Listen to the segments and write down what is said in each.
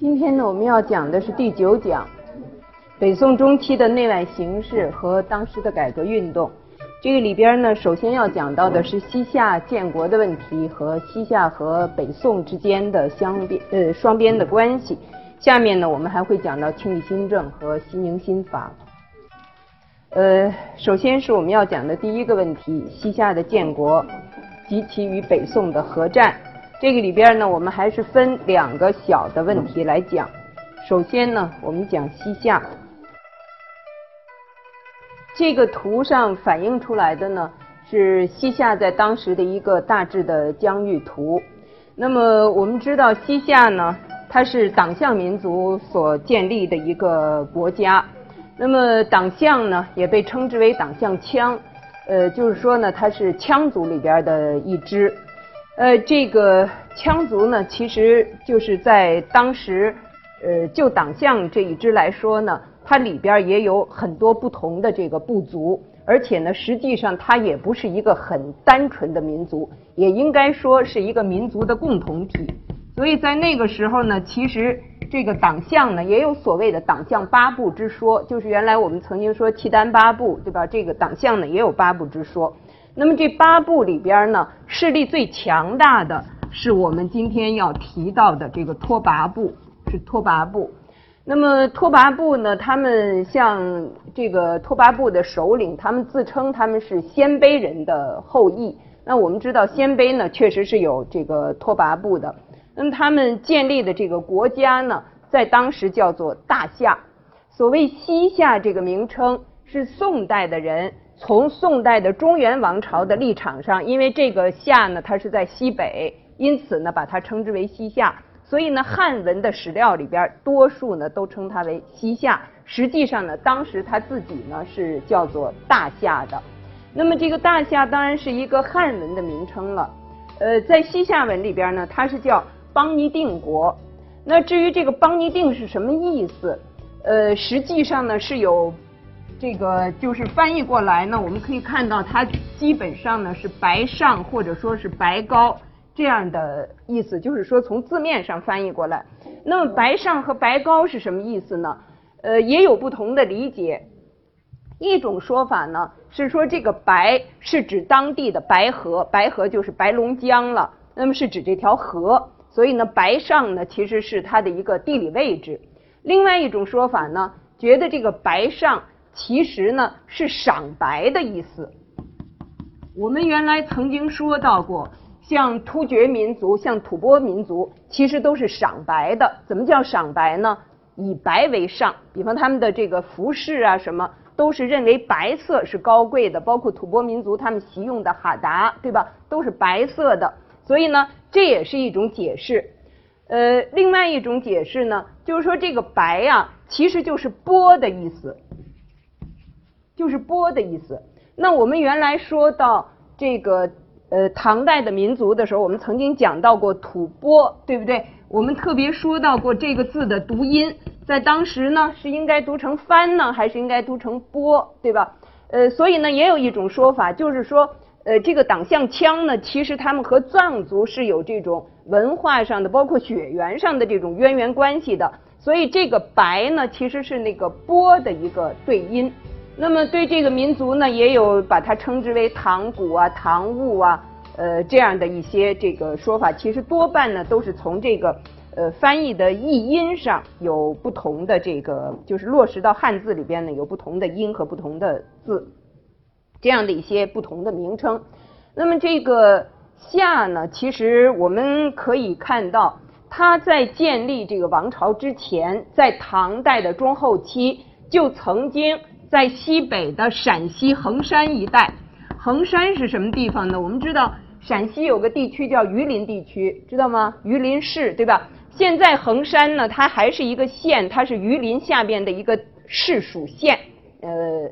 今天呢，我们要讲的是第九讲，北宋中期的内外形势和当时的改革运动。这个里边呢，首先要讲到的是西夏建国的问题和西夏和北宋之间的相边呃双边的关系。下面呢，我们还会讲到清理新政和西宁新法。呃，首先是我们要讲的第一个问题：西夏的建国及其与北宋的合战。这个里边呢，我们还是分两个小的问题来讲。首先呢，我们讲西夏。这个图上反映出来的呢，是西夏在当时的一个大致的疆域图。那么我们知道，西夏呢，它是党项民族所建立的一个国家。那么党项呢，也被称之为党项羌，呃，就是说呢，它是羌族里边的一支。呃，这个羌族呢，其实就是在当时，呃，就党项这一支来说呢，它里边也有很多不同的这个部族，而且呢，实际上它也不是一个很单纯的民族，也应该说是一个民族的共同体。所以在那个时候呢，其实这个党项呢，也有所谓的党项八部之说，就是原来我们曾经说契丹八部，对吧？这个党项呢，也有八部之说。那么这八部里边呢，势力最强大的是我们今天要提到的这个拓跋部，是拓跋部。那么拓跋部呢，他们像这个拓跋部的首领，他们自称他们是鲜卑人的后裔。那我们知道鲜卑呢，确实是有这个拓跋部的。那么他们建立的这个国家呢，在当时叫做大夏。所谓西夏这个名称，是宋代的人。从宋代的中原王朝的立场上，因为这个夏呢，它是在西北，因此呢，把它称之为西夏。所以呢，汉文的史料里边，多数呢都称它为西夏。实际上呢，当时他自己呢是叫做大夏的。那么这个大夏当然是一个汉文的名称了。呃，在西夏文里边呢，它是叫邦尼定国。那至于这个邦尼定是什么意思？呃，实际上呢是有。这个就是翻译过来呢，我们可以看到它基本上呢是白上或者说是白高这样的意思，就是说从字面上翻译过来。那么白上和白高是什么意思呢？呃，也有不同的理解。一种说法呢是说这个白是指当地的白河，白河就是白龙江了，那么是指这条河，所以呢白上呢其实是它的一个地理位置。另外一种说法呢，觉得这个白上。其实呢是赏白的意思。我们原来曾经说到过，像突厥民族、像吐蕃民族，其实都是赏白的。怎么叫赏白呢？以白为上，比方他们的这个服饰啊，什么都是认为白色是高贵的。包括吐蕃民族，他们习用的哈达，对吧？都是白色的。所以呢，这也是一种解释。呃，另外一种解释呢，就是说这个白啊，其实就是波的意思。就是波的意思。那我们原来说到这个呃唐代的民族的时候，我们曾经讲到过吐蕃，对不对？我们特别说到过这个字的读音，在当时呢是应该读成番呢，还是应该读成波，对吧？呃，所以呢也有一种说法，就是说呃这个党项羌呢，其实他们和藏族是有这种文化上的，包括血缘上的这种渊源关系的。所以这个白呢，其实是那个波的一个对音。那么对这个民族呢，也有把它称之为唐古啊、唐物啊，呃这样的一些这个说法。其实多半呢都是从这个呃翻译的译音上有不同的这个，就是落实到汉字里边呢有不同的音和不同的字，这样的一些不同的名称。那么这个夏呢，其实我们可以看到，它在建立这个王朝之前，在唐代的中后期就曾经。在西北的陕西横山一带，横山是什么地方呢？我们知道陕西有个地区叫榆林地区，知道吗？榆林市，对吧？现在横山呢，它还是一个县，它是榆林下边的一个市属县。呃，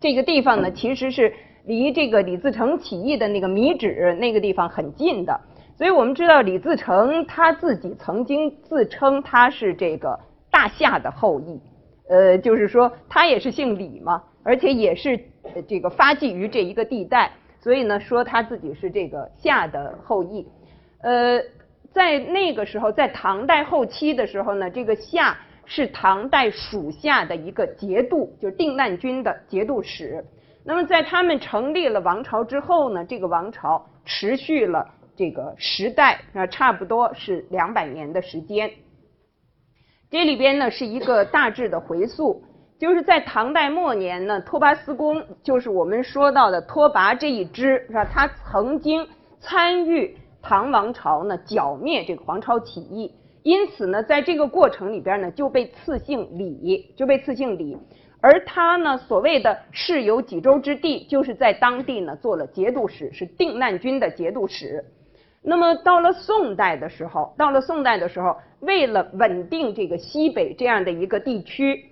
这个地方呢，其实是离这个李自成起义的那个米脂那个地方很近的。所以我们知道李自成他自己曾经自称他是这个大夏的后裔。呃，就是说他也是姓李嘛，而且也是这个发迹于这一个地带，所以呢，说他自己是这个夏的后裔。呃，在那个时候，在唐代后期的时候呢，这个夏是唐代属下的一个节度，就是定难军的节度使。那么在他们成立了王朝之后呢，这个王朝持续了这个时代啊，差不多是两百年的时间。这里边呢是一个大致的回溯。就是在唐代末年呢，拓跋思恭就是我们说到的拓跋这一支，是吧？他曾经参与唐王朝呢剿灭这个黄巢起义，因此呢，在这个过程里边呢，就被赐姓李，就被赐姓李。而他呢，所谓的世有几州之地，就是在当地呢做了节度使，是定难军的节度使。那么到了宋代的时候，到了宋代的时候，为了稳定这个西北这样的一个地区。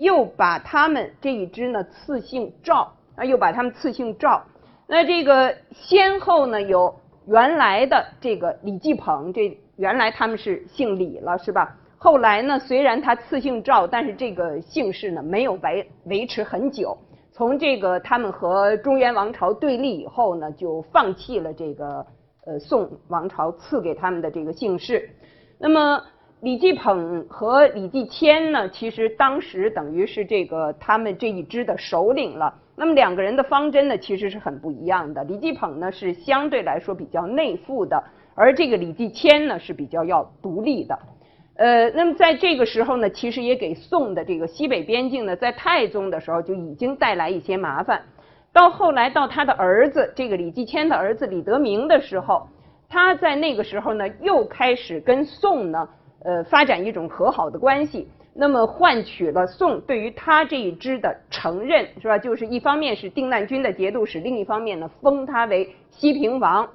又把他们这一支呢赐姓赵啊，又把他们赐姓赵。那这个先后呢有原来的这个李继鹏，这原来他们是姓李了，是吧？后来呢，虽然他赐姓赵，但是这个姓氏呢没有维维持很久。从这个他们和中原王朝对立以后呢，就放弃了这个呃宋王朝赐给他们的这个姓氏。那么。李继捧和李继迁呢，其实当时等于是这个他们这一支的首领了。那么两个人的方针呢，其实是很不一样的。李继捧呢是相对来说比较内附的，而这个李继迁呢是比较要独立的。呃，那么在这个时候呢，其实也给宋的这个西北边境呢，在太宗的时候就已经带来一些麻烦。到后来到他的儿子这个李继迁的儿子李德明的时候，他在那个时候呢又开始跟宋呢。呃，发展一种和好的关系，那么换取了宋对于他这一支的承认，是吧？就是一方面是定难军的节度使，另一方面呢，封他为西平王。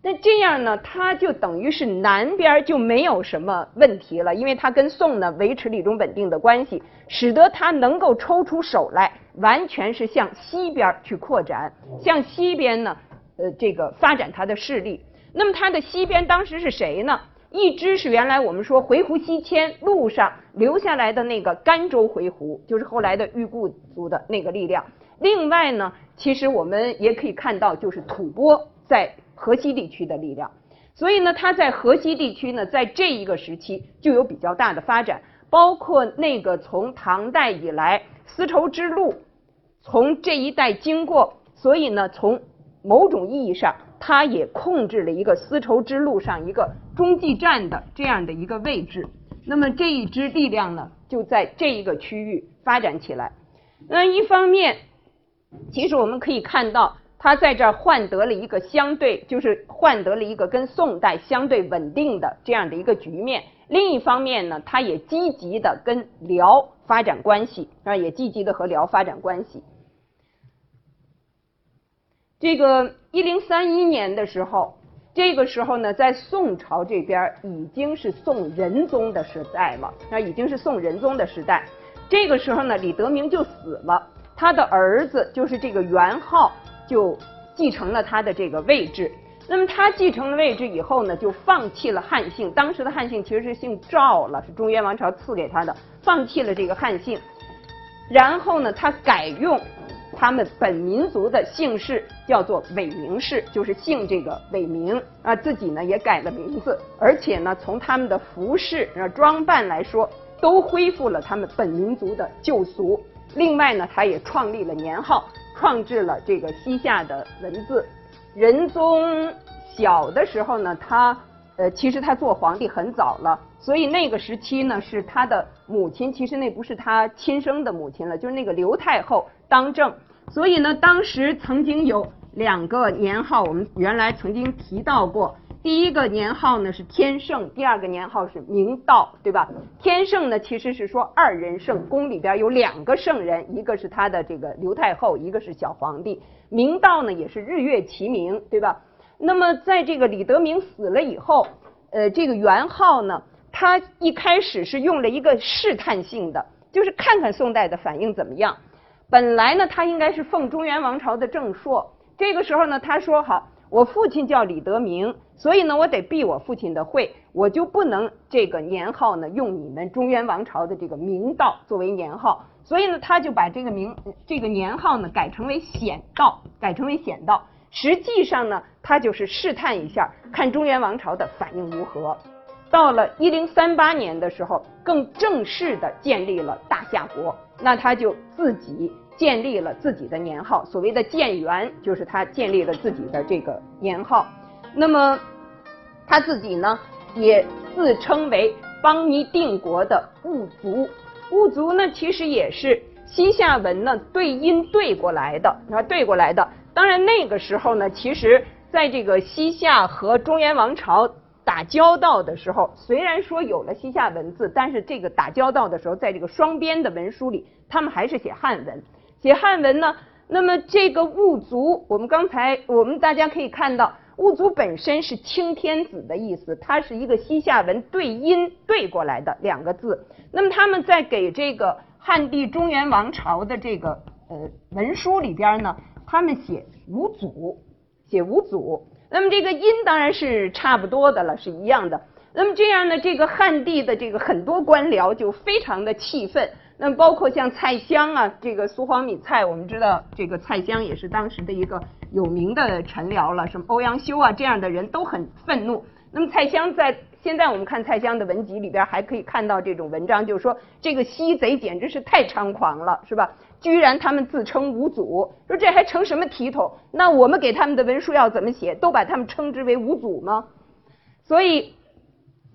那这样呢，他就等于是南边就没有什么问题了，因为他跟宋呢维持了一种稳定的关系，使得他能够抽出手来，完全是向西边去扩展，向西边呢，呃，这个发展他的势力。那么他的西边当时是谁呢？一支是原来我们说回鹘西迁路上留下来的那个甘州回鹘，就是后来的裕固族的那个力量。另外呢，其实我们也可以看到，就是吐蕃在河西地区的力量。所以呢，它在河西地区呢，在这一个时期就有比较大的发展，包括那个从唐代以来丝绸之路从这一带经过，所以呢，从某种意义上。它也控制了一个丝绸之路上一个中继站的这样的一个位置，那么这一支力量呢，就在这一个区域发展起来。那一方面，其实我们可以看到，他在这儿换得了一个相对，就是换得了一个跟宋代相对稳定的这样的一个局面。另一方面呢，他也积极的跟辽发展关系，啊，也积极的和辽发展关系。这个一零三一年的时候，这个时候呢，在宋朝这边已经是宋仁宗的时代了，那已经是宋仁宗的时代。这个时候呢，李德明就死了，他的儿子就是这个元昊就继承了他的这个位置。那么他继承了位置以后呢，就放弃了汉姓，当时的汉姓其实是姓赵了，是中原王朝赐给他的，放弃了这个汉姓，然后呢，他改用。他们本民族的姓氏叫做伪名氏，就是姓这个伪名啊，自己呢也改了名字，而且呢从他们的服饰啊装扮来说，都恢复了他们本民族的旧俗。另外呢，他也创立了年号，创制了这个西夏的文字。仁宗小的时候呢，他呃其实他做皇帝很早了，所以那个时期呢是他的母亲，其实那不是他亲生的母亲了，就是那个刘太后当政。所以呢，当时曾经有两个年号，我们原来曾经提到过。第一个年号呢是天圣，第二个年号是明道，对吧？天圣呢其实是说二人圣，宫里边有两个圣人，一个是他的这个刘太后，一个是小皇帝。明道呢也是日月齐明，对吧？那么在这个李德明死了以后，呃，这个元昊呢，他一开始是用了一个试探性的，就是看看宋代的反应怎么样。本来呢，他应该是奉中原王朝的正朔。这个时候呢，他说：“好，我父亲叫李德明，所以呢，我得避我父亲的讳，我就不能这个年号呢用你们中原王朝的这个明道作为年号。所以呢，他就把这个名这个年号呢改成为显道，改成为显道。实际上呢，他就是试探一下看中原王朝的反应如何。到了一零三八年的时候，更正式的建立了大夏国，那他就自己建立了自己的年号，所谓的建元，就是他建立了自己的这个年号。那么他自己呢，也自称为邦尼定国的兀族。兀族呢，其实也是西夏文呢对音对过来的，啊，对过来的。当然那个时候呢，其实在这个西夏和中原王朝。打交道的时候，虽然说有了西夏文字，但是这个打交道的时候，在这个双边的文书里，他们还是写汉文。写汉文呢，那么这个兀族，我们刚才我们大家可以看到，兀族本身是青天子的意思，它是一个西夏文对音对过来的两个字。那么他们在给这个汉地中原王朝的这个呃文书里边呢，他们写五祖，写五祖。那么这个音当然是差不多的了，是一样的。那么这样呢，这个汉地的这个很多官僚就非常的气愤。那么包括像蔡襄啊，这个苏黄米蔡，我们知道这个蔡襄也是当时的一个有名的臣僚了，什么欧阳修啊这样的人都很愤怒。那么蔡襄在现在我们看蔡襄的文集里边还可以看到这种文章，就是说这个西贼简直是太猖狂了，是吧？居然他们自称五祖，说这还成什么体统？那我们给他们的文书要怎么写？都把他们称之为五祖吗？所以，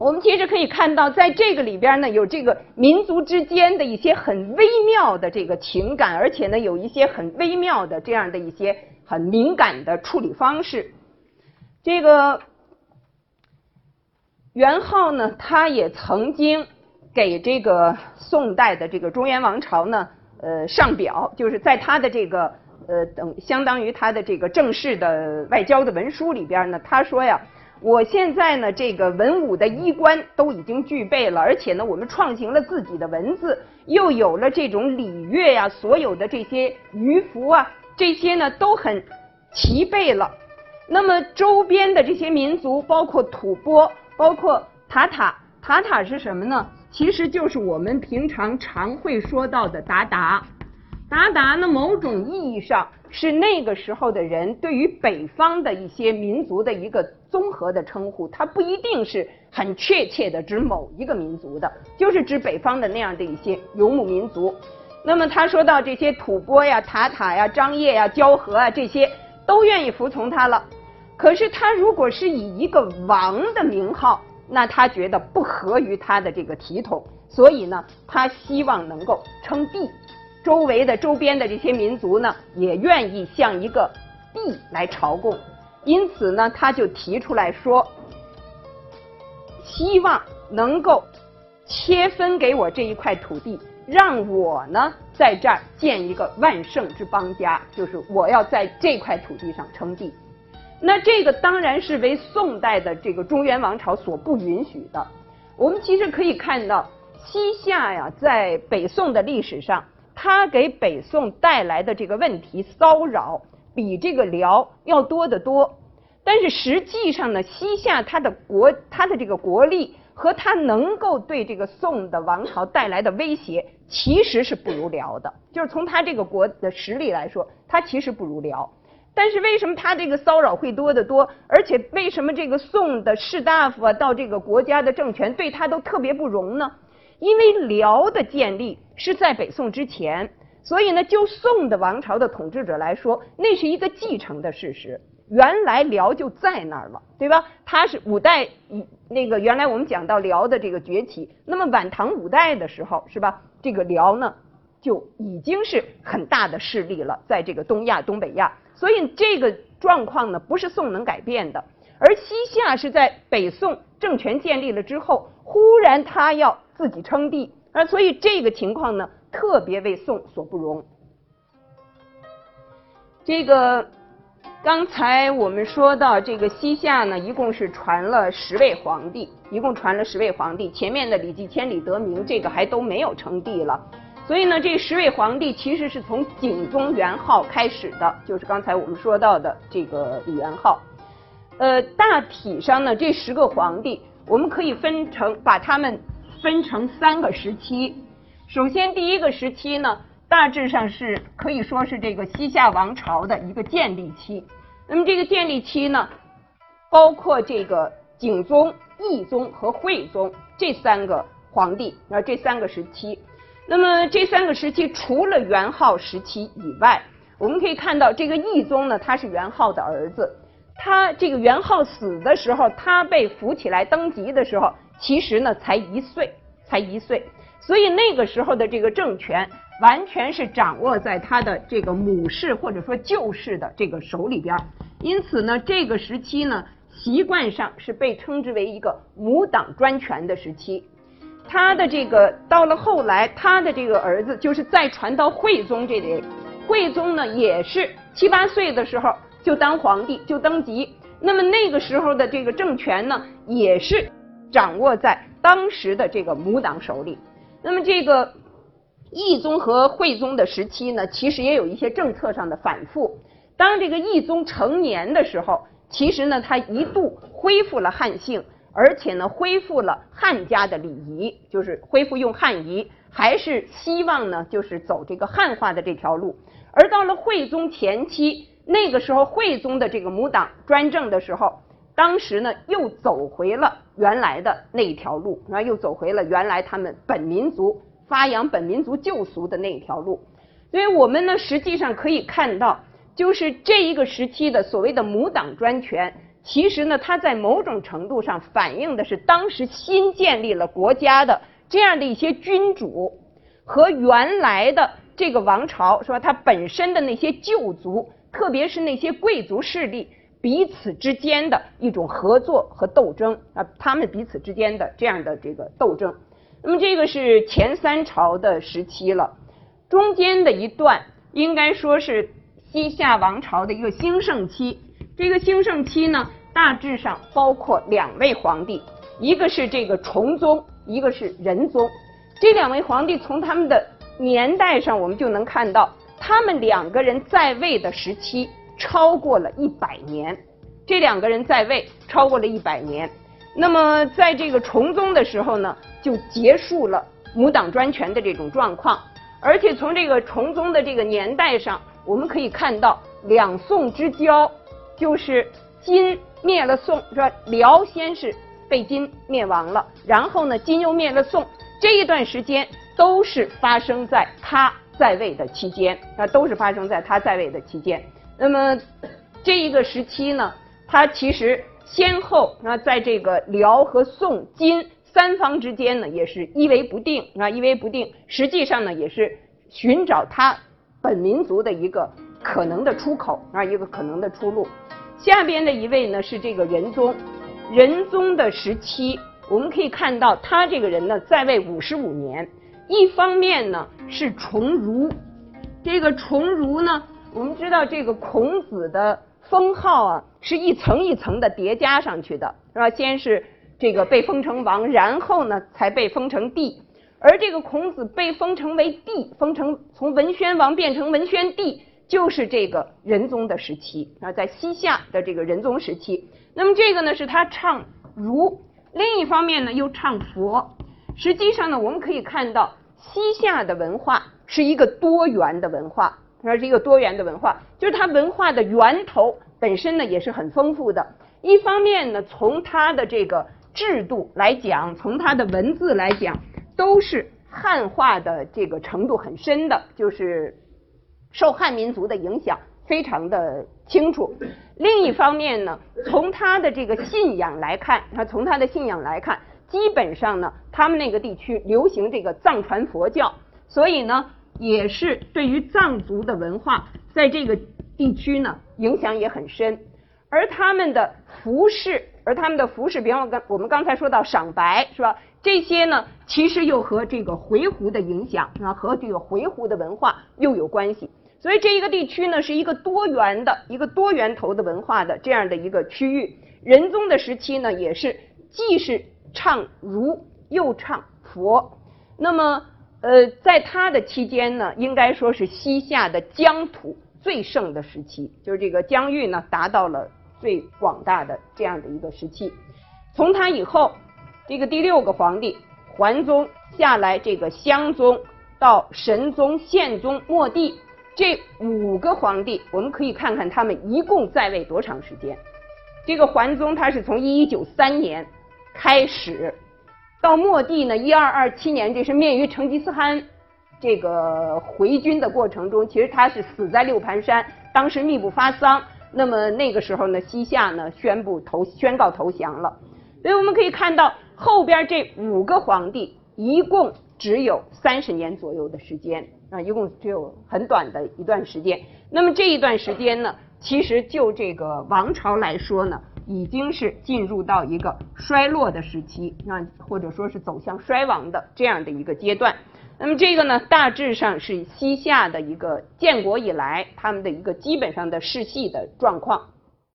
我们其实可以看到，在这个里边呢，有这个民族之间的一些很微妙的这个情感，而且呢，有一些很微妙的这样的一些很敏感的处理方式。这个元昊呢，他也曾经给这个宋代的这个中原王朝呢。呃，上表就是在他的这个呃等，相当于他的这个正式的外交的文书里边呢，他说呀，我现在呢这个文武的衣冠都已经具备了，而且呢我们创行了自己的文字，又有了这种礼乐呀，所有的这些舆服啊，这些呢都很齐备了。那么周边的这些民族，包括吐蕃，包括塔塔，塔塔是什么呢？其实就是我们平常常会说到的鞑靼，鞑靼呢，某种意义上是那个时候的人对于北方的一些民族的一个综合的称呼，它不一定是很确切的指某一个民族的，就是指北方的那样的一些游牧民族。那么他说到这些吐蕃呀、塔塔呀、张掖呀、交河啊这些都愿意服从他了，可是他如果是以一个王的名号。那他觉得不合于他的这个体统，所以呢，他希望能够称帝。周围的周边的这些民族呢，也愿意向一个帝来朝贡。因此呢，他就提出来说，希望能够切分给我这一块土地，让我呢在这儿建一个万圣之邦家，就是我要在这块土地上称帝。那这个当然是为宋代的这个中原王朝所不允许的。我们其实可以看到，西夏呀，在北宋的历史上，他给北宋带来的这个问题骚扰，比这个辽要多得多。但是实际上呢，西夏它的国，它的这个国力和它能够对这个宋的王朝带来的威胁，其实是不如辽的。就是从它这个国的实力来说，它其实不如辽。但是为什么他这个骚扰会多得多？而且为什么这个宋的士大夫啊，到这个国家的政权对他都特别不容呢？因为辽的建立是在北宋之前，所以呢，就宋的王朝的统治者来说，那是一个继承的事实。原来辽就在那儿了，对吧？他是五代，那个原来我们讲到辽的这个崛起，那么晚唐五代的时候，是吧？这个辽呢就已经是很大的势力了，在这个东亚、东北亚。所以这个状况呢，不是宋能改变的，而西夏是在北宋政权建立了之后，忽然他要自己称帝，而所以这个情况呢，特别为宋所不容。这个刚才我们说到，这个西夏呢，一共是传了十位皇帝，一共传了十位皇帝，前面的李继迁、李德明，这个还都没有称帝了。所以呢，这十位皇帝其实是从景宗元昊开始的，就是刚才我们说到的这个李元昊。呃，大体上呢，这十个皇帝我们可以分成，把他们分成三个时期。首先，第一个时期呢，大致上是可以说是这个西夏王朝的一个建立期。那么这个建立期呢，包括这个景宗、懿宗和惠宗这三个皇帝啊，这三个时期。那么这三个时期，除了元昊时期以外，我们可以看到这个懿宗呢，他是元昊的儿子。他这个元昊死的时候，他被扶起来登基的时候，其实呢才一岁，才一岁。所以那个时候的这个政权，完全是掌握在他的这个母氏或者说旧氏的这个手里边。因此呢，这个时期呢，习惯上是被称之为一个母党专权的时期。他的这个到了后来，他的这个儿子就是再传到惠宗这里，惠宗呢也是七八岁的时候就当皇帝就登基。那么那个时候的这个政权呢，也是掌握在当时的这个母党手里。那么这个懿宗和惠宗的时期呢，其实也有一些政策上的反复。当这个懿宗成年的时候，其实呢他一度恢复了汉姓。而且呢，恢复了汉家的礼仪，就是恢复用汉仪，还是希望呢，就是走这个汉化的这条路。而到了惠宗前期，那个时候惠宗的这个母党专政的时候，当时呢又走回了原来的那条路，啊又走回了原来他们本民族发扬本民族旧俗的那条路。所以我们呢实际上可以看到，就是这一个时期的所谓的母党专权。其实呢，它在某种程度上反映的是当时新建立了国家的这样的一些君主和原来的这个王朝，是吧？它本身的那些旧族，特别是那些贵族势力彼此之间的一种合作和斗争啊，他们彼此之间的这样的这个斗争。那么这个是前三朝的时期了，中间的一段应该说是西夏王朝的一个兴盛期。这个兴盛期呢，大致上包括两位皇帝，一个是这个崇宗，一个是仁宗。这两位皇帝从他们的年代上，我们就能看到，他们两个人在位的时期超过了一百年。这两个人在位超过了一百年。那么在这个崇宗的时候呢，就结束了母党专权的这种状况。而且从这个崇宗的这个年代上，我们可以看到两宋之交。就是金灭了宋，是吧？辽先是被金灭亡了，然后呢，金又灭了宋。这一段时间都是发生在他在位的期间，那，都是发生在他在位的期间。那么这一个时期呢，他其实先后啊，在这个辽和宋、金三方之间呢，也是依为不定啊，依为不定。实际上呢，也是寻找他本民族的一个可能的出口啊，一个可能的出路。下边的一位呢是这个仁宗，仁宗的时期，我们可以看到他这个人呢在位五十五年。一方面呢是崇儒，这个崇儒呢，我们知道这个孔子的封号啊是一层一层的叠加上去的，是吧？先是这个被封成王，然后呢才被封成帝。而这个孔子被封成为帝，封成从文宣王变成文宣帝。就是这个仁宗的时期啊，在西夏的这个仁宗时期，那么这个呢是他唱儒，另一方面呢又唱佛。实际上呢，我们可以看到西夏的文化是一个多元的文化，它是一个多元的文化，就是它文化的源头本身呢也是很丰富的。一方面呢，从它的这个制度来讲，从它的文字来讲，都是汉化的这个程度很深的，就是。受汉民族的影响非常的清楚。另一方面呢，从他的这个信仰来看，他从他的信仰来看，基本上呢，他们那个地区流行这个藏传佛教，所以呢，也是对于藏族的文化在这个地区呢影响也很深。而他们的服饰，而他们的服饰，比方我刚我们刚才说到赏白是吧？这些呢，其实又和这个回鹘的影响啊，和这个回鹘的文化又有关系。所以这一个地区呢，是一个多元的、一个多源头的文化的这样的一个区域。仁宗的时期呢，也是既是唱儒又唱佛。那么，呃，在他的期间呢，应该说是西夏的疆土最盛的时期，就是这个疆域呢达到了最广大的这样的一个时期。从他以后，这个第六个皇帝桓宗下来，这个襄宗到神宗、宪宗、末帝。这五个皇帝，我们可以看看他们一共在位多长时间。这个桓宗他是从一一九三年开始，到末帝呢一二二七年，这是灭于成吉思汗这个回军的过程中，其实他是死在六盘山，当时密不发丧。那么那个时候呢，西夏呢宣布投宣告投降了。所以我们可以看到后边这五个皇帝一共只有三十年左右的时间啊，一共只有很短的一段时间。那么这一段时间呢？其实就这个王朝来说呢，已经是进入到一个衰落的时期，那或者说是走向衰亡的这样的一个阶段。那么这个呢，大致上是西夏的一个建国以来他们的一个基本上的世系的状况。